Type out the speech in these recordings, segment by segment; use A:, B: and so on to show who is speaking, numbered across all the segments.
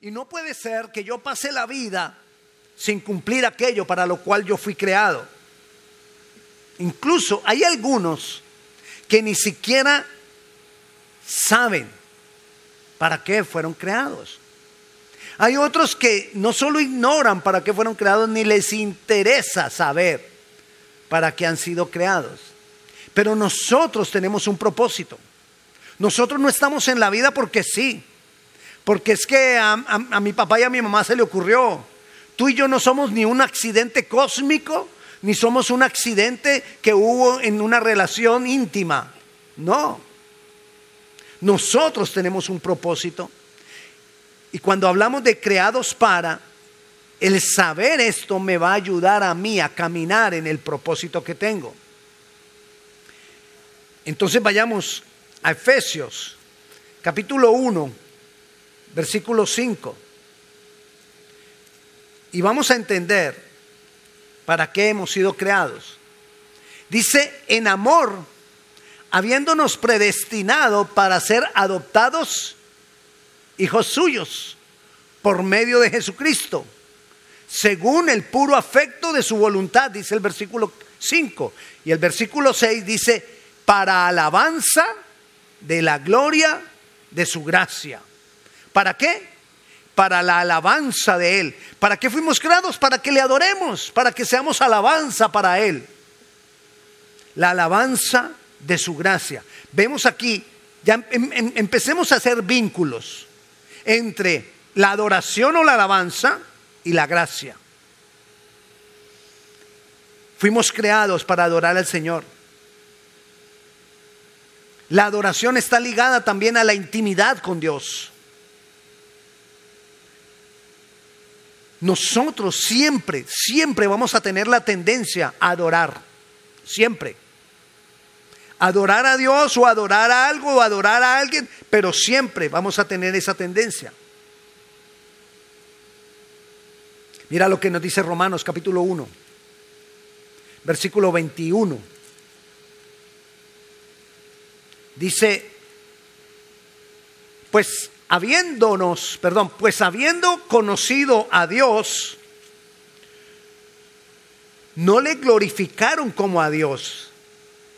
A: Y no puede ser que yo pase la vida sin cumplir aquello para lo cual yo fui creado. Incluso hay algunos que ni siquiera saben para qué fueron creados. Hay otros que no solo ignoran para qué fueron creados, ni les interesa saber para qué han sido creados. Pero nosotros tenemos un propósito. Nosotros no estamos en la vida porque sí, porque es que a, mi papá y a mi mamá se le ocurrió. Tú y yo no somos ni un accidente cósmico, ni somos un accidente que hubo en una relación íntima. No. Nosotros tenemos un propósito. Y cuando hablamos de creados para, el saber esto me va a ayudar a mí a caminar en el propósito que tengo. Entonces vayamos a Efesios, capítulo 1, versículo 5. Y vamos a entender para qué hemos sido creados. Dice, en amor, habiéndonos predestinado para ser adoptados hijos suyos por medio de Jesucristo, según el puro afecto de su voluntad, dice el versículo 5. Y el versículo 6 dice, para alabanza de la gloria de su gracia. ¿Para qué? Para la alabanza de Él. ¿Para qué fuimos creados? Para que le adoremos, para que seamos alabanza para Él. La alabanza de su gracia. Vemos aquí, ya em, em, empecemos a hacer vínculos entre la adoración o la alabanza y la gracia. Fuimos creados para adorar al Señor. La adoración está ligada también a la intimidad con Dios. Nosotros siempre, siempre vamos a tener la tendencia a adorar. Siempre. Adorar a Dios o adorar a algo o adorar a alguien, pero siempre vamos a tener esa tendencia. Mira lo que nos dice Romanos capítulo 1, versículo 21. Dice, pues habiéndonos, perdón, pues habiendo conocido a Dios, no le glorificaron como a Dios.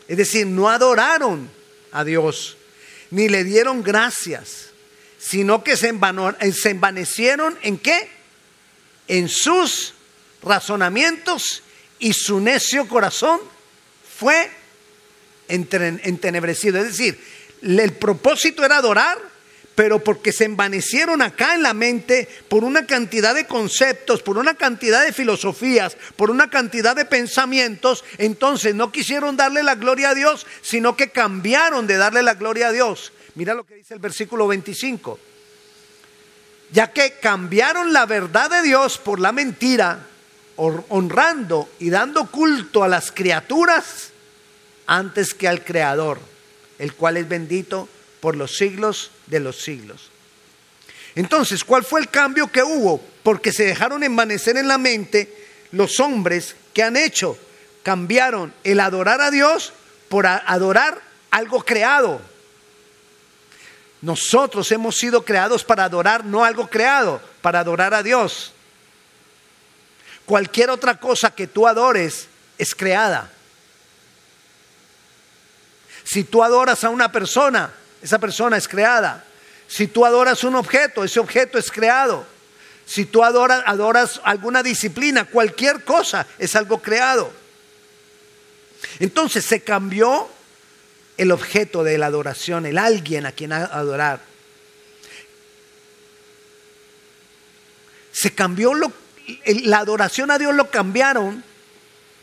A: Es decir, no adoraron a Dios, ni le dieron gracias, sino que se, envanecieron en qué? En sus razonamientos y su necio corazón fue entenebrecido. Es decir, el propósito era adorar, pero porque se envanecieron acá en la mente por una cantidad de conceptos, por una cantidad de filosofías, por una cantidad de pensamientos, entonces no quisieron darle la gloria a Dios, sino que cambiaron de darle la gloria a Dios. Mira lo que dice el versículo 25. Ya que cambiaron la verdad de Dios por la mentira, honrando y dando culto a las criaturas antes que al Creador, el cual es bendito por los siglos de los siglos. Entonces, ¿cuál fue el cambio que hubo? Porque se dejaron envanecer en la mente los hombres que han hecho. Cambiaron el adorar a Dios por adorar algo creado. Nosotros hemos sido creados para adorar no algo creado, para adorar a Dios. Cualquier otra cosa que tú adores es creada. Si tú adoras a una persona, esa persona es creada. Si tú adoras un objeto, ese objeto es creado. Si tú adoras, adoras alguna disciplina, cualquier cosa es algo creado. Entonces se cambió el objeto de la adoración, el alguien a quien adorar. Se cambió lo, la adoración a Dios lo cambiaron,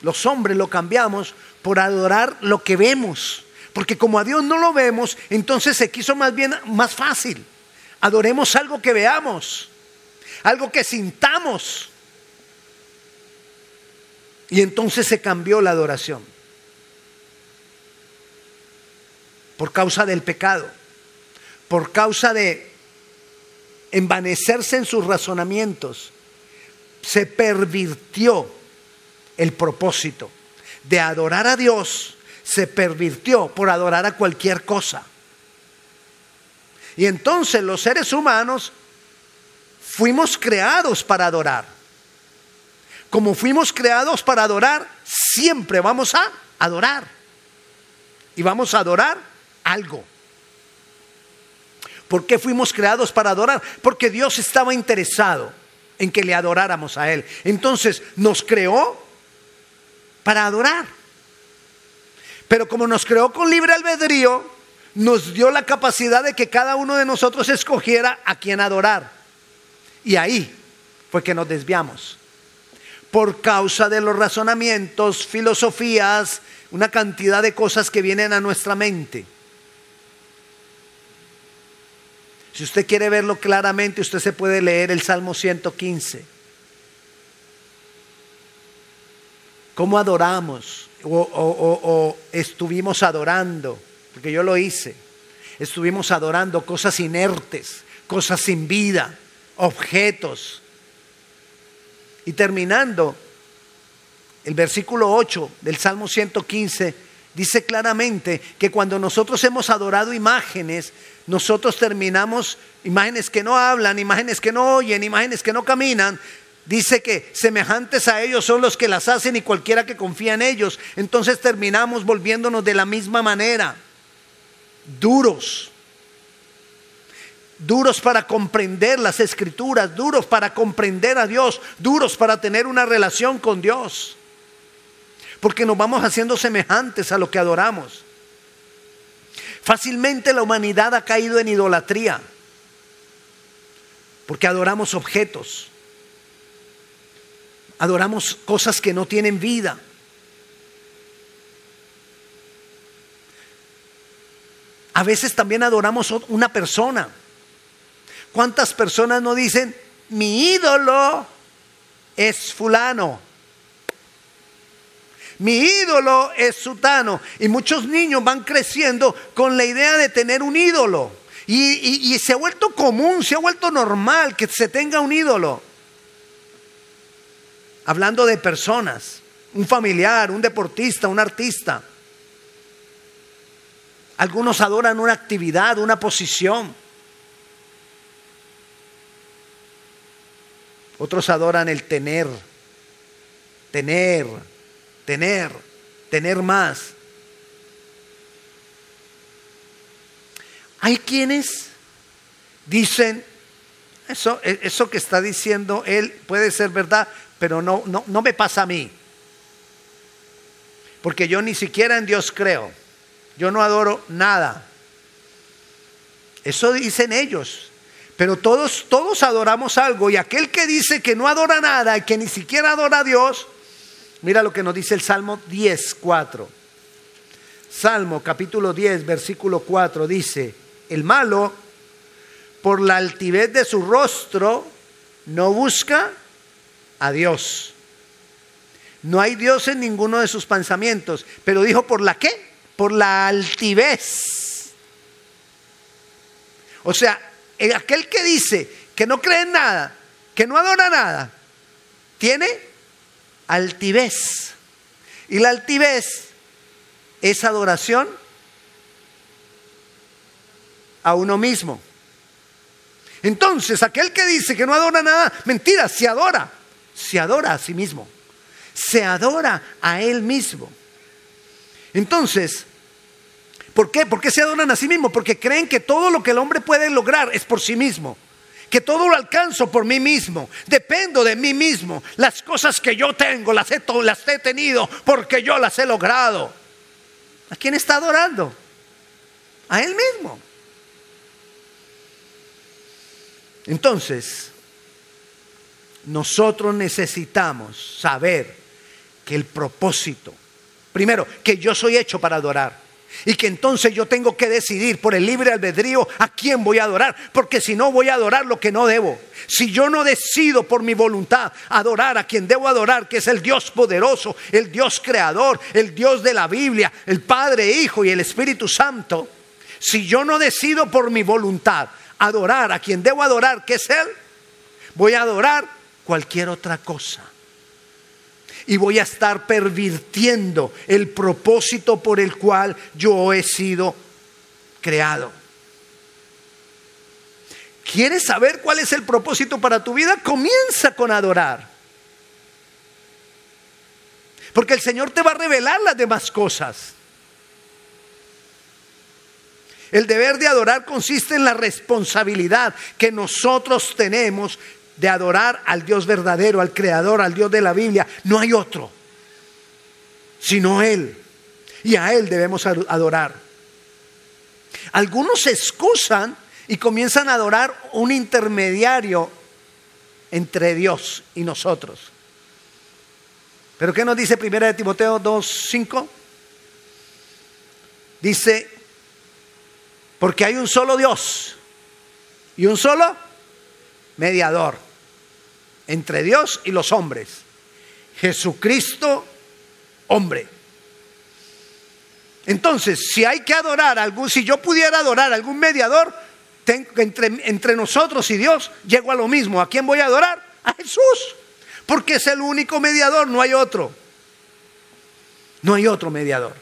A: los hombres lo cambiamos por adorar lo que vemos. Porque como a Dios no lo vemos, entonces se quiso más bien más fácil. Adoremos algo que veamos, algo que sintamos. Y entonces se cambió la adoración. Por causa del pecado, por causa de envanecerse en sus razonamientos, se pervirtió el propósito de adorar a Dios se pervirtió por adorar a cualquier cosa. Y entonces los seres humanos fuimos creados para adorar. Como fuimos creados para adorar, siempre vamos a adorar. Y vamos a adorar algo. ¿Por qué fuimos creados para adorar? Porque Dios estaba interesado en que le adoráramos a Él. Entonces nos creó para adorar. Pero como nos creó con libre albedrío, nos dio la capacidad de que cada uno de nosotros escogiera a quien adorar. Y ahí fue que nos desviamos. Por causa de los razonamientos, filosofías, una cantidad de cosas que vienen a nuestra mente. Si usted quiere verlo claramente, usted se puede leer el Salmo 115. ¿Cómo adoramos? O, estuvimos adorando, porque yo lo hice. Estuvimos adorando cosas inertes, cosas sin vida, objetos. Y terminando, el versículo 8 del Salmo 115 dice claramente que cuando nosotros hemos adorado imágenes, nosotros terminamos imágenes que no hablan, imágenes que no oyen, imágenes que no caminan. Dice que semejantes a ellos son los que las hacen y cualquiera que confía en ellos. Entonces terminamos volviéndonos de la misma manera, duros. Duros para comprender las escrituras, duros para comprender a Dios, duros para tener una relación con Dios. Porque nos vamos haciendo semejantes a lo que adoramos. Fácilmente la humanidad ha caído en idolatría, porque adoramos objetos, adoramos cosas que no tienen vida. A veces también adoramos una persona. ¿Cuántas personas no dicen, mi ídolo es fulano? Mi ídolo es sutano. Y muchos niños van creciendo con la idea de tener un ídolo. Y, se ha vuelto común, se ha vuelto normal que se tenga un ídolo. Hablando de personas, un familiar, un deportista, un artista. Algunos adoran una actividad, una posición. Otros adoran el tener, tener, tener, tener más. Hay quienes dicen, eso, e, eso que está diciendo él puede ser verdad, pero no, no, no me pasa a mí. Porque yo ni siquiera en Dios creo. Yo no adoro nada. Eso dicen ellos. Pero todos, todos adoramos algo. Y aquel que dice que no adora nada y que ni siquiera adora a Dios, Mira lo que nos dice el Salmo 10, 4. Salmo capítulo 10, versículo 4 dice, el malo, por la altivez de su rostro, no busca a Dios. No hay Dios en ninguno de sus pensamientos, pero dijo, ¿por la qué? Por la altivez. O sea, aquel que dice que no cree en nada, que no adora nada, tiene altivez. Y la altivez es adoración a uno mismo. Entonces, aquel que dice que no adora nada, mentira, se adora. Se adora a sí mismo. Se adora a él mismo. Entonces, ¿por qué? ¿Por qué se adoran a sí mismo? Porque creen que todo lo que el hombre puede lograr es por sí mismo que todo lo alcanzo por mí mismo, dependo de mí mismo. Las cosas que yo tengo las he, las he tenido porque yo las he logrado. ¿A quién está adorando? A Él mismo. Entonces, nosotros necesitamos saber que el propósito, primero, que yo soy hecho para adorar. Y que entonces yo tengo que decidir por el libre albedrío a quién voy a adorar, porque si no voy a adorar lo que no debo. Si yo no decido por mi voluntad adorar a quien debo adorar, que es el Dios poderoso, el Dios creador, el Dios de la Biblia, el Padre, Hijo y el Espíritu Santo, si yo no decido por mi voluntad adorar a quien debo adorar, que es Él, voy a adorar cualquier otra cosa y voy a estar pervirtiendo el propósito por el cual yo he sido creado. ¿Quieres saber cuál es el propósito para tu vida? Comienza con adorar. Porque el Señor te va a revelar las demás cosas. El deber de adorar consiste en la responsabilidad que nosotros tenemos de adorar al Dios verdadero, al Creador, al Dios de la Biblia. No hay otro, sino Él. Y a Él debemos adorar. Algunos se excusan y comienzan a adorar un intermediario entre Dios y nosotros. Pero ¿qué nos dice 1 de Timoteo 2:5? Dice, porque hay un solo Dios y un solo mediador entre Dios y los hombres. Jesucristo, hombre. Entonces, si hay que adorar algún, si yo pudiera adorar algún mediador entre, entre nosotros y Dios, llego a lo mismo. ¿A quién voy a adorar? A Jesús. Porque es el único mediador, no hay otro. No hay otro mediador.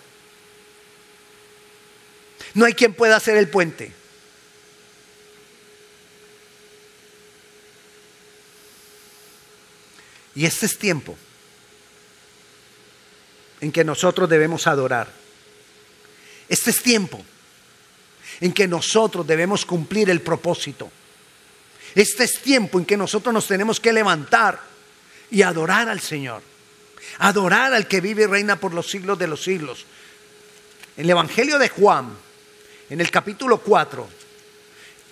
A: No hay quien pueda hacer el puente. Y este es tiempo en que nosotros debemos adorar. Este es tiempo en que nosotros debemos cumplir el propósito. Este es tiempo en que nosotros nos tenemos que levantar y adorar al Señor. Adorar al que vive y reina por los siglos de los siglos. En el Evangelio de Juan, en el capítulo 4,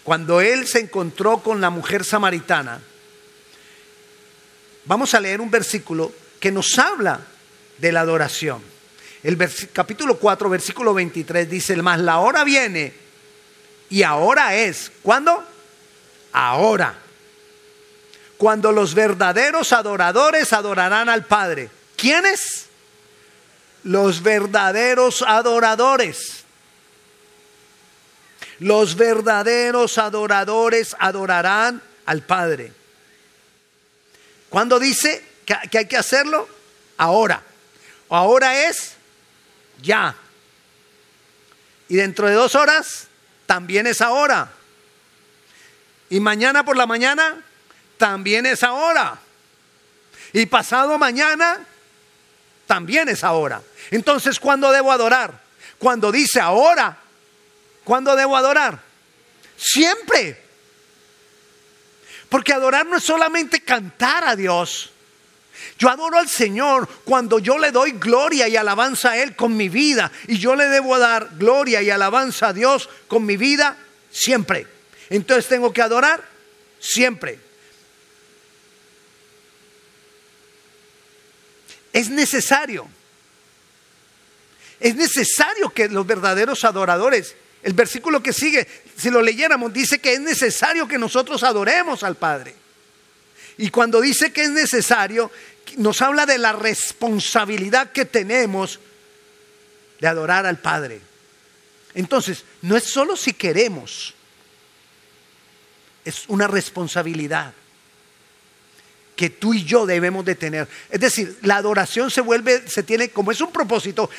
A: cuando él se encontró con la mujer samaritana, vamos a leer un versículo que nos habla de la adoración. El capítulo 4, versículo 23 dice, más la hora viene y ahora es. ¿Cuándo? Ahora. Cuando los verdaderos adoradores adorarán al Padre. ¿Quiénes? Los verdaderos adoradores. Los verdaderos adoradores adorarán al Padre. ¿Cuándo dice que, hay que hacerlo? Ahora. Ahora es ya. Y dentro de dos horas también es ahora. Y mañana por la mañana también es ahora. Y pasado mañana también es ahora. Entonces, ¿cuándo debo adorar? Cuando dice ahora, ¿Cuándo debo adorar? Siempre. Porque adorar no es solamente cantar a Dios. Yo adoro al Señor cuando yo le doy gloria y alabanza a Él con mi vida. Y yo le debo dar gloria y alabanza a Dios con mi vida siempre. Entonces tengo que adorar siempre. Es necesario. Es necesario que los verdaderos adoradores el versículo que sigue, si lo leyéramos, dice que es necesario que nosotros adoremos al Padre. Y cuando dice que es necesario, nos habla de la responsabilidad que tenemos de adorar al Padre. Entonces, no es solo si queremos, es una responsabilidad que tú y yo debemos de tener. Es decir, la adoración se vuelve, se tiene, como es un propósito,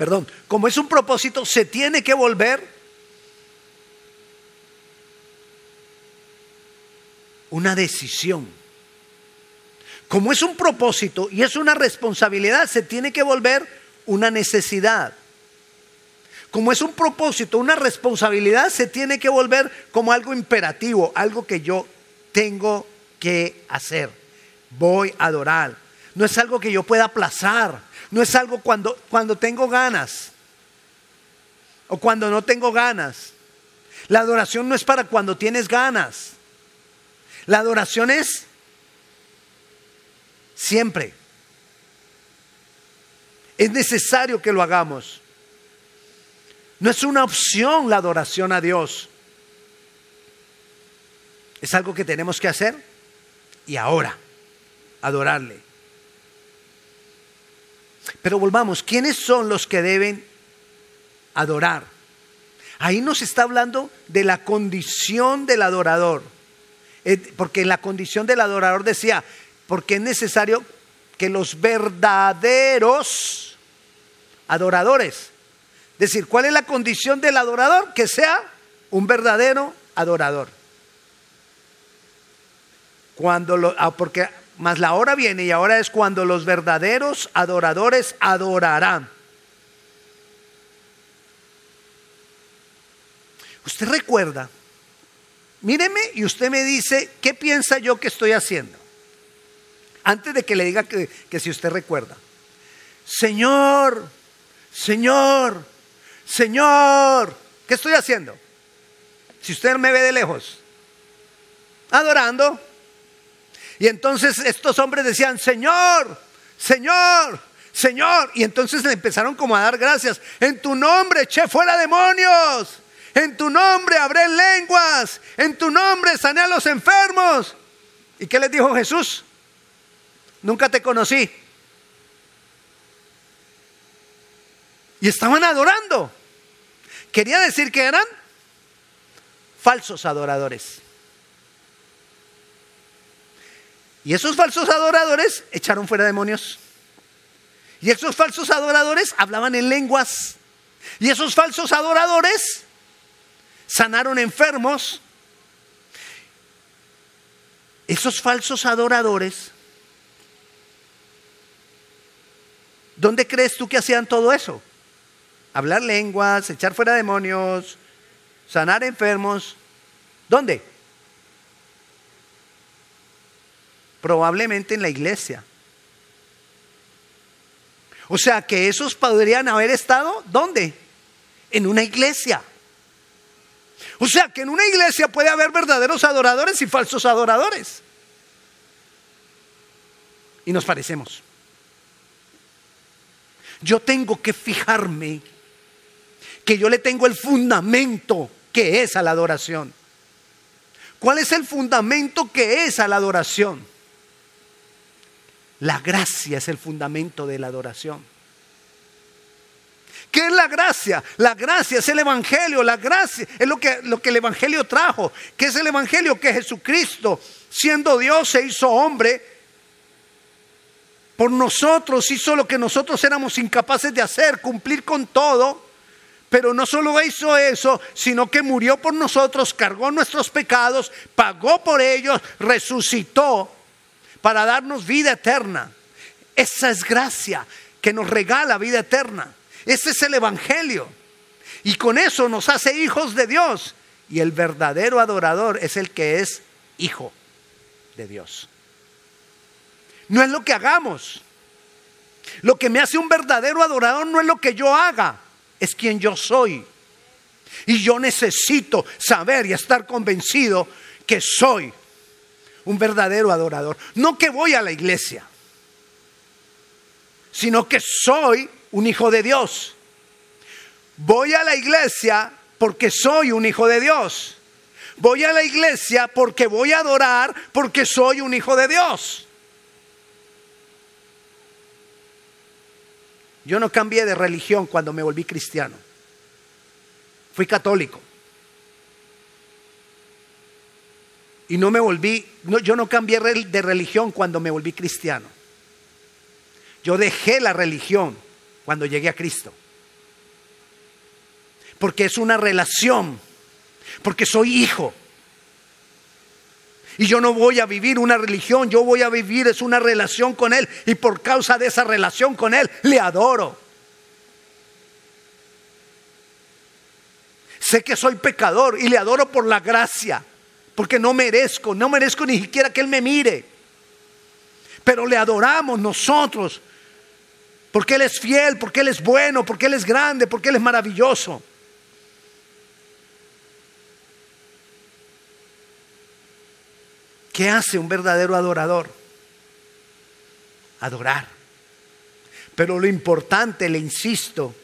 A: perdón, como es un propósito, se tiene que volver una decisión. Como es un propósito y es una responsabilidad, se tiene que volver una necesidad. Como es un propósito, una responsabilidad, se tiene que volver como algo imperativo, algo que yo tengo que hacer. Voy a adorar. No es algo que yo pueda aplazar. No es algo cuando, cuando tengo ganas o cuando no tengo ganas. La adoración no es para cuando tienes ganas. La adoración es siempre. Es necesario que lo hagamos. No es una opción la adoración a Dios. Es algo que tenemos que hacer y ahora adorarle. Pero volvamos, ¿quiénes son los que deben adorar? Ahí nos está hablando de la condición del adorador. Porque en la condición del adorador decía, porque es necesario que los verdaderos adoradores, es decir, ¿cuál es la condición del adorador? Que sea un verdadero adorador. Cuando lo, ah, porque más la hora viene y ahora es cuando los verdaderos adoradores adorarán. Usted recuerda, míreme y usted me dice, ¿qué piensa yo que estoy haciendo? Antes de que le diga que, que si usted recuerda. Señor, Señor, Señor, ¿qué estoy haciendo? Si usted me ve de lejos, adorando. Y entonces estos hombres decían, Señor, Señor, Señor. Y entonces le empezaron como a dar gracias. En tu nombre eché fuera demonios. En tu nombre abré lenguas. En tu nombre sané a los enfermos. ¿Y qué les dijo Jesús? Nunca te conocí. Y estaban adorando. Quería decir que eran falsos adoradores. Y esos falsos adoradores echaron fuera demonios. Y esos falsos adoradores hablaban en lenguas. Y esos falsos adoradores sanaron enfermos. Esos falsos adoradores, ¿dónde crees tú que hacían todo eso? Hablar lenguas, echar fuera demonios, sanar enfermos. ¿Dónde? Probablemente en la iglesia. O sea que esos podrían haber estado, ¿dónde? En una iglesia. O sea que en una iglesia puede haber verdaderos adoradores y falsos adoradores. Y nos parecemos. Yo tengo que fijarme que yo le tengo el fundamento que es a la adoración. ¿Cuál es el fundamento que es a la adoración? La gracia es el fundamento de la adoración. ¿Qué es la gracia? La gracia es el Evangelio, la gracia es lo que, lo que el Evangelio trajo. ¿Qué es el Evangelio? Que Jesucristo, siendo Dios, se hizo hombre por nosotros, hizo lo que nosotros éramos incapaces de hacer, cumplir con todo. Pero no solo hizo eso, sino que murió por nosotros, cargó nuestros pecados, pagó por ellos, resucitó para darnos vida eterna. Esa es gracia que nos regala vida eterna. Ese es el Evangelio. Y con eso nos hace hijos de Dios. Y el verdadero adorador es el que es hijo de Dios. No es lo que hagamos. Lo que me hace un verdadero adorador no es lo que yo haga es quien yo soy. Y yo necesito saber y estar convencido que soy un verdadero adorador. No que voy a la iglesia, sino que soy un hijo de Dios. Voy a la iglesia porque soy un hijo de Dios. Voy a la iglesia porque voy a adorar porque soy un hijo de Dios. Yo no cambié de religión cuando me volví cristiano. Fui católico. Y no me volví, yo no cambié de religión cuando me volví cristiano. Yo dejé la religión cuando llegué a Cristo. Porque es una relación, porque soy hijo. Y yo no voy a vivir una religión, yo voy a vivir es una relación con Él. Y por causa de esa relación con Él, le adoro. Sé que soy pecador y le adoro por la gracia, porque no merezco, no merezco ni siquiera que Él me mire. Pero le adoramos nosotros, porque Él es fiel, porque Él es bueno, porque Él es grande, porque Él es maravilloso. ¿Qué hace un verdadero adorador? Adorar. Pero lo importante, le insisto,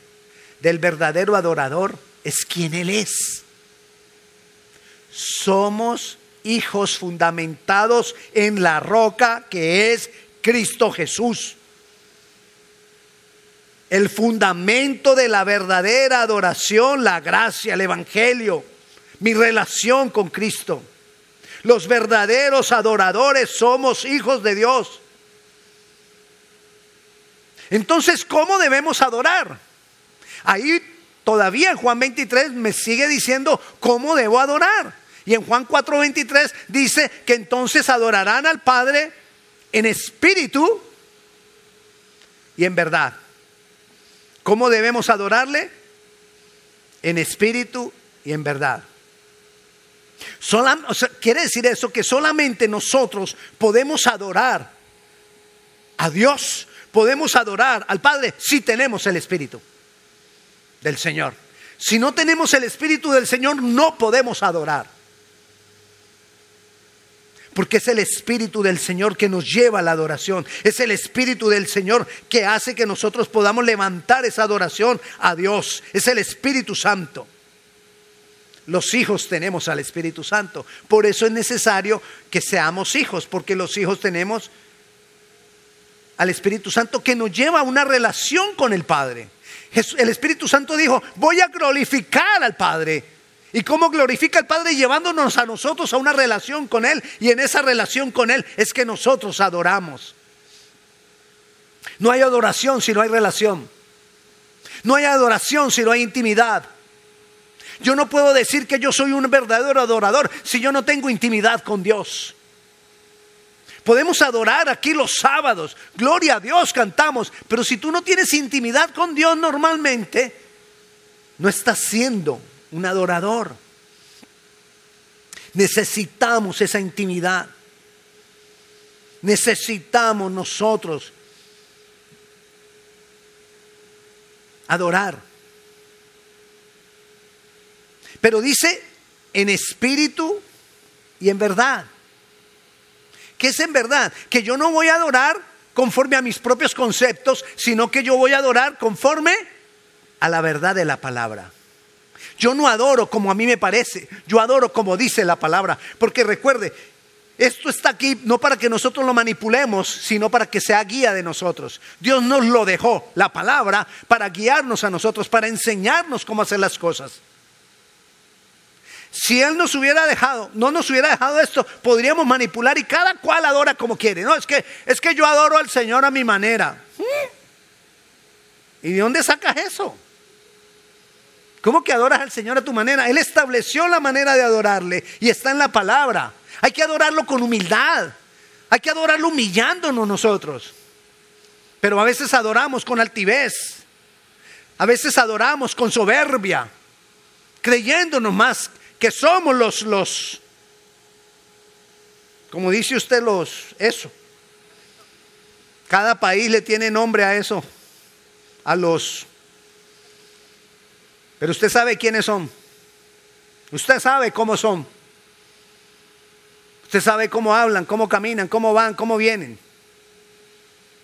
A: del verdadero adorador es quien Él es. Somos hijos fundamentados en la roca que es Cristo Jesús. El fundamento de la verdadera adoración, la gracia, el Evangelio, mi relación con Cristo. Los verdaderos adoradores somos hijos de Dios. Entonces, ¿cómo debemos adorar? Ahí todavía Juan 23 me sigue diciendo cómo debo adorar. Y en Juan 4:23 dice que entonces adorarán al Padre en espíritu y en verdad. ¿Cómo debemos adorarle? En espíritu y en verdad. quiere decir eso que solamente nosotros podemos adorar a Dios, podemos adorar al Padre si tenemos el Espíritu del Señor. Si no tenemos el Espíritu del Señor, no podemos adorar. Porque es el Espíritu del Señor que nos lleva a la adoración. Es el Espíritu del Señor que hace que nosotros podamos levantar esa adoración a Dios. Es el Espíritu Santo. Los hijos tenemos al Espíritu Santo. Por eso es necesario que seamos hijos, porque los hijos tenemos al Espíritu Santo que nos lleva a una relación con el Padre. El Espíritu Santo dijo, voy a glorificar al Padre. ¿Y cómo glorifica al Padre? Llevándonos a nosotros a una relación con Él. Y en esa relación con Él es que nosotros adoramos. No hay adoración si no hay relación. No hay adoración si no hay intimidad. Yo no puedo decir que yo soy un verdadero adorador si yo no tengo intimidad con Dios. Podemos adorar aquí los sábados, gloria a Dios cantamos, pero si tú no tienes intimidad con Dios normalmente, no estás siendo un adorador. Necesitamos esa intimidad. Necesitamos nosotros adorar. Pero dice en espíritu y en verdad. ¿Qué es en verdad? Que yo no voy a adorar conforme a mis propios conceptos, sino que yo voy a adorar conforme a la verdad de la palabra. Yo no adoro como a mí me parece, yo adoro como dice la palabra. Porque recuerde, esto está aquí no para que nosotros lo manipulemos, sino para que sea guía de nosotros. Dios nos lo dejó, la palabra, para guiarnos a nosotros, para enseñarnos cómo hacer las cosas. Si Él nos hubiera dejado, no nos hubiera dejado esto, podríamos manipular y cada cual adora como quiere. No, es que, es que yo adoro al Señor a mi manera. ¿Y de dónde sacas eso? ¿Cómo que adoras al Señor a tu manera? Él estableció la manera de adorarle y está en la palabra. Hay que adorarlo con humildad. Hay que adorarlo humillándonos nosotros. Pero a veces adoramos con altivez. A veces adoramos con soberbia, creyéndonos más que somos los los como dice usted los eso. Cada país le tiene nombre a eso. A los pero usted sabe quiénes son. Usted sabe cómo son. Usted sabe cómo hablan, cómo caminan, cómo van, cómo vienen.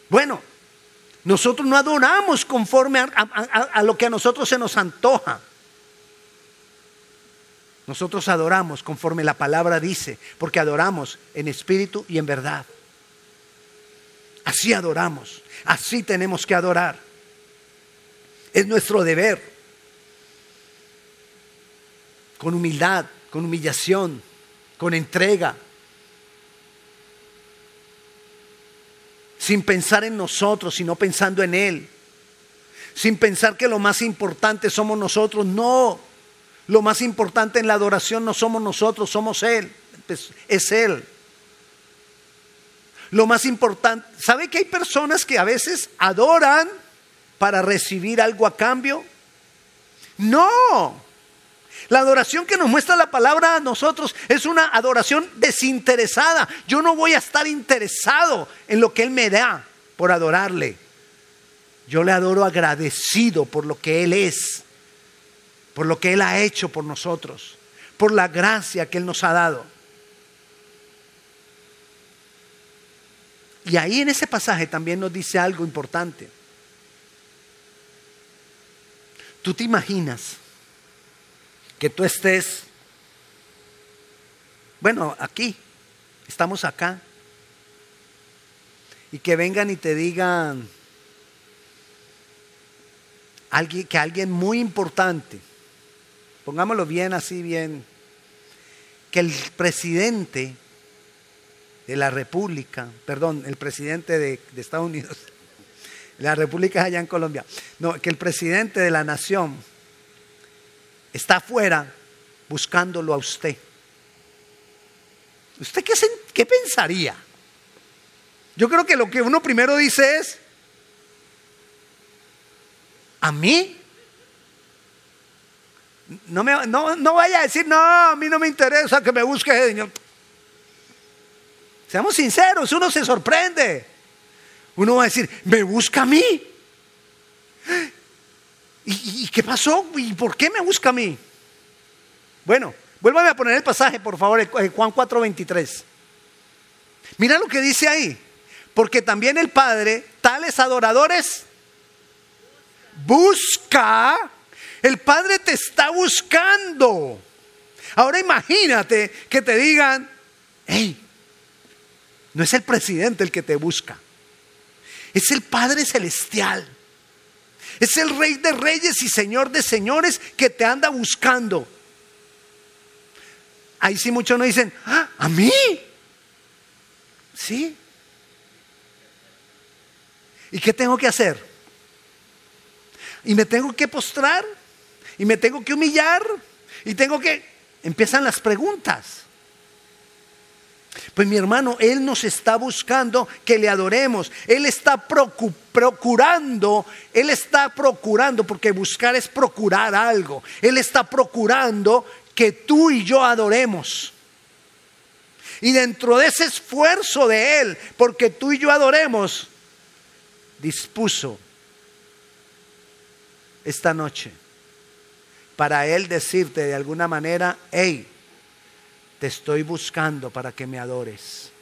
A: Bueno, nosotros no adoramos conforme a, lo que a nosotros se nos antoja. Nosotros adoramos conforme la palabra dice, porque adoramos en espíritu y en verdad. Así adoramos, así tenemos que adorar. Es nuestro deber con humildad, con humillación, con entrega, sin pensar en nosotros, sino pensando en Él, sin pensar que lo más importante somos nosotros, no, lo más importante en la adoración no somos nosotros, somos Él, es Él. Lo más importante, ¿sabe que hay personas que a veces adoran para recibir algo a cambio? No, la adoración que nos muestra la palabra a nosotros es una adoración desinteresada. Yo no voy a estar interesado en lo que Él me da por adorarle. Yo le adoro agradecido por lo que Él es, por lo que Él ha hecho por nosotros, por la gracia que Él nos ha dado. Y ahí en ese pasaje también nos dice algo importante. Tú te imaginas que tú estés, bueno, aquí, estamos acá, y que vengan y te digan alguien, que alguien muy importante, pongámoslo bien así, bien, que el presidente de la República, perdón, el presidente de, Estados Unidos, la República allá en Colombia, no, que el presidente de la nación está afuera buscándolo a usted. ¿Usted qué, qué pensaría? Yo creo que lo que uno primero dice es, ¿a mí? No, me, no, vaya a decir, no, a mí no me interesa que me busque Señor. Seamos sinceros, uno se sorprende. Uno va a decir, ¿me busca a mí? ¿Y, qué pasó? ¿Y por qué me busca a mí? Bueno, vuélvame a poner el pasaje, por favor, Juan 4:23. Mira lo que dice ahí. Porque también el Padre, tales adoradores, busca. El Padre te está buscando. Ahora imagínate que te digan, hey, no es el presidente el que te busca. Es el Padre Celestial. Es el Rey de Reyes y Señor de Señores que te anda buscando. Ahí sí muchos no dicen, ah, ¿a mí? Sí. ¿Y qué tengo que hacer? Y me tengo que postrar, y me tengo que humillar, y tengo que... Empiezan las preguntas. Pues mi hermano, Él nos está buscando que le adoremos. Él está procurando, Él está procurando, porque buscar es procurar algo. Él está procurando que tú y yo adoremos. Y dentro de ese esfuerzo de Él, porque tú y yo adoremos, dispuso esta noche para Él decirte de alguna manera, hey, te estoy buscando para que me adores.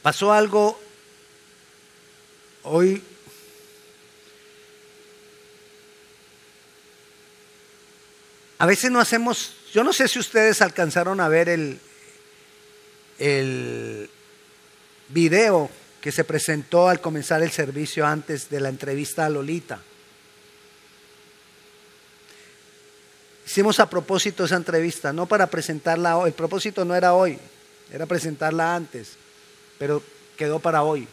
A: Pasó algo hoy A veces no hacemos, yo no sé si ustedes alcanzaron a ver el, el video que se presentó al comenzar el servicio antes de la entrevista a Lolita. Hicimos a propósito esa entrevista, no para presentarla hoy, el propósito no era hoy, era presentarla antes, pero quedó para hoy.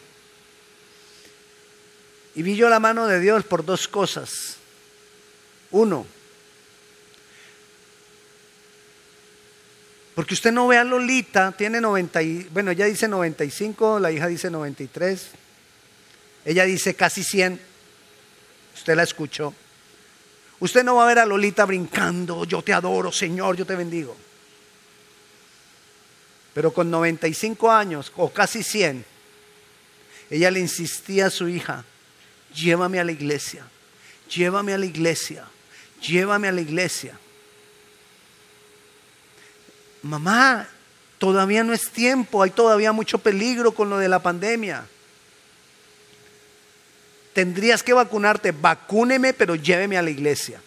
A: Y vi yo la mano de Dios por dos cosas. Uno, Porque usted no ve a Lolita, tiene 90, bueno, ella dice 95, la hija dice 93, ella dice casi 100, usted la escuchó. Usted no va a ver a Lolita brincando, yo te adoro, Señor, yo te bendigo. Pero con 95 años, o casi 100, ella le insistía a su hija, llévame a la iglesia, llévame a la iglesia, llévame a la iglesia mamá, todavía no es tiempo, hay todavía mucho peligro con lo de la pandemia. Tendrías que vacunarte, vacúneme, pero lléveme a la iglesia.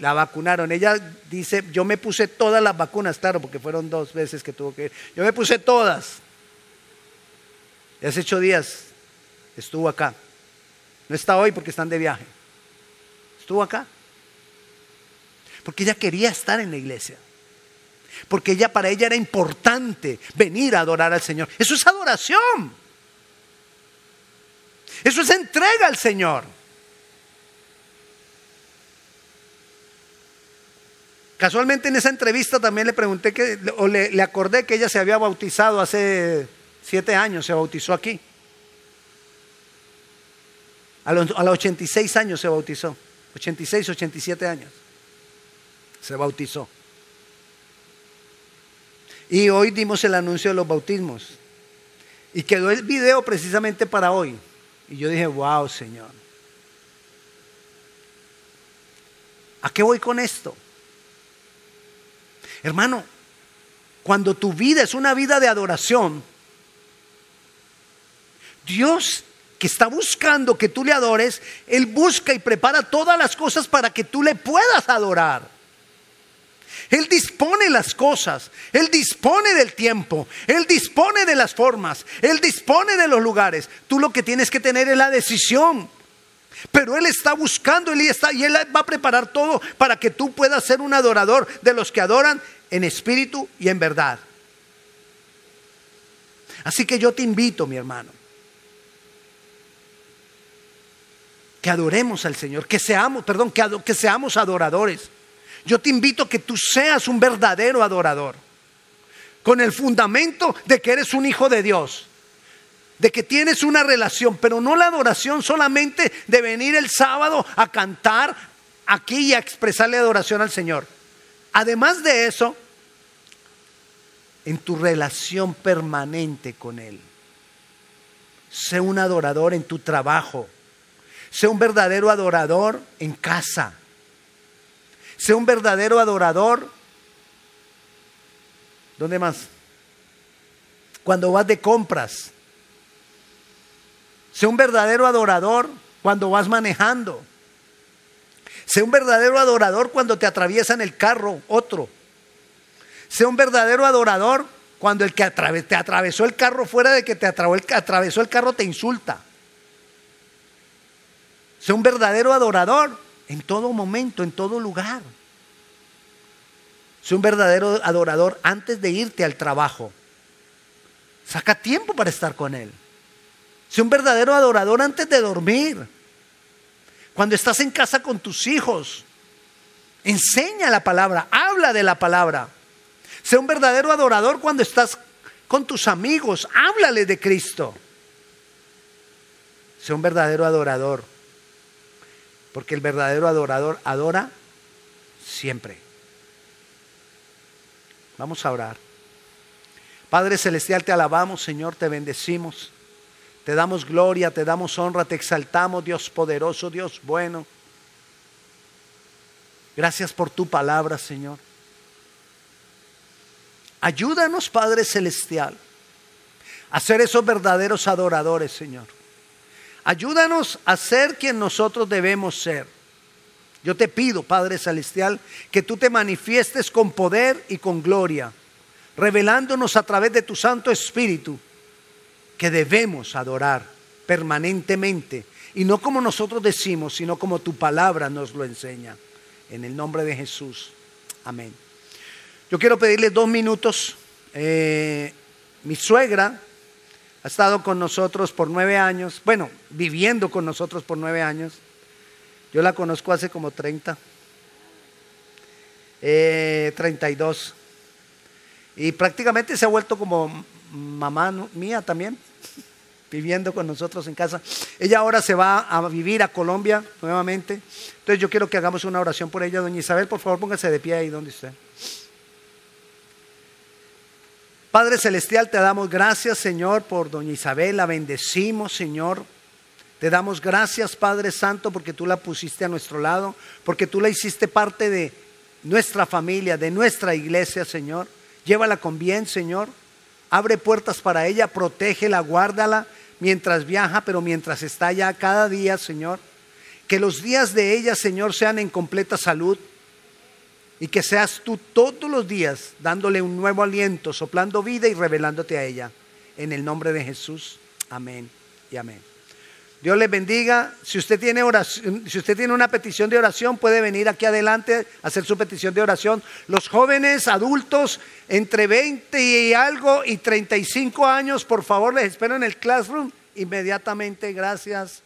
A: La vacunaron. Ella dice, yo me puse todas las vacunas, claro, porque fueron dos veces que tuvo que ir. Yo me puse todas. Hace ocho días estuvo acá. No está hoy porque están de viaje. Estuvo acá. Porque ella quería estar en la iglesia porque ella para ella era importante venir a adorar al Señor. Eso es adoración. Eso es entrega al Señor. Casualmente en esa entrevista también le pregunté que, o le, acordé que ella se había bautizado hace siete años, se bautizó aquí. A los, a los 86 años se bautizó. 86, 87 años. Se bautizó. Y hoy dimos el anuncio de los bautismos. Y quedó el video precisamente para hoy. Y yo dije, wow, Señor. ¿A qué voy con esto? Hermano, cuando tu vida es una vida de adoración, Dios que está buscando que tú le adores, Él busca y prepara todas las cosas para que tú le puedas adorar. Él dispone las cosas, Él dispone del tiempo, Él dispone de las formas, Él dispone de los lugares. Tú lo que tienes que tener es la decisión. Pero Él está buscando Él está, y Él va a preparar todo para que tú puedas ser un adorador de los que adoran en espíritu y en verdad. Así que yo te invito, mi hermano, que adoremos al Señor, que seamos, perdón, que, que seamos adoradores. Yo te invito a que tú seas un verdadero adorador, con el fundamento de que eres un hijo de Dios, de que tienes una relación, pero no la adoración solamente de venir el sábado a cantar aquí y a expresarle adoración al Señor. Además de eso, en tu relación permanente con Él. Sé un adorador en tu trabajo, Sé un verdadero adorador en casa. Sé un verdadero adorador. ¿Dónde más? Cuando vas de compras. Sé un verdadero adorador cuando vas manejando. Sé un verdadero adorador cuando te atraviesa en el carro otro. Sé un verdadero adorador cuando el que te atravesó el carro fuera de que te atravesó el carro te insulta. Sé un verdadero adorador en todo momento, en todo lugar. Sé un verdadero adorador antes de irte al trabajo. Saca tiempo para estar con Él. Sé un verdadero adorador antes de dormir. Cuando estás en casa con tus hijos, enseña la palabra, habla de la palabra. Sé un verdadero adorador cuando estás con tus amigos, háblale de Cristo. Sé un verdadero adorador porque el verdadero adorador adora siempre. Vamos a orar. Padre Celestial, te alabamos, Señor, te bendecimos. Te damos gloria, te damos honra, te exaltamos, Dios poderoso, Dios bueno. Gracias por tu palabra, Señor. Ayúdanos, Padre Celestial, a ser esos verdaderos adoradores, Señor. Ayúdanos a ser quien nosotros debemos ser. Yo te pido, Padre Celestial, que tú te manifiestes con poder y con gloria, revelándonos a través de tu Santo Espíritu que debemos adorar permanentemente y no como nosotros decimos, sino como tu palabra nos lo enseña. En el nombre de Jesús. Amén. Yo quiero pedirle dos minutos. Eh, mi suegra ha estado con nosotros por nueve años, bueno, viviendo con nosotros por nueve años. Yo la conozco hace como 30, eh, 32. Y prácticamente se ha vuelto como mamá mía también, viviendo con nosotros en casa. Ella ahora se va a vivir a Colombia nuevamente. Entonces yo quiero que hagamos una oración por ella. Doña Isabel, por favor, póngase de pie ahí donde esté. Padre Celestial, te damos gracias, Señor, por doña Isabel, la bendecimos, Señor. Te damos gracias, Padre Santo, porque tú la pusiste a nuestro lado, porque tú la hiciste parte de nuestra familia, de nuestra iglesia, Señor. Llévala con bien, Señor. Abre puertas para ella, protégela, guárdala mientras viaja, pero mientras está allá cada día, Señor. Que los días de ella, Señor, sean en completa salud y que seas tú todos los días dándole un nuevo aliento, soplando vida y revelándote a ella. En el nombre de Jesús. Amén y amén. Dios les bendiga. Si usted tiene oración, si usted tiene una petición de oración, puede venir aquí adelante a hacer su petición de oración. Los jóvenes, adultos, entre 20 y algo y 35 años, por favor, les espero en el classroom inmediatamente. Gracias.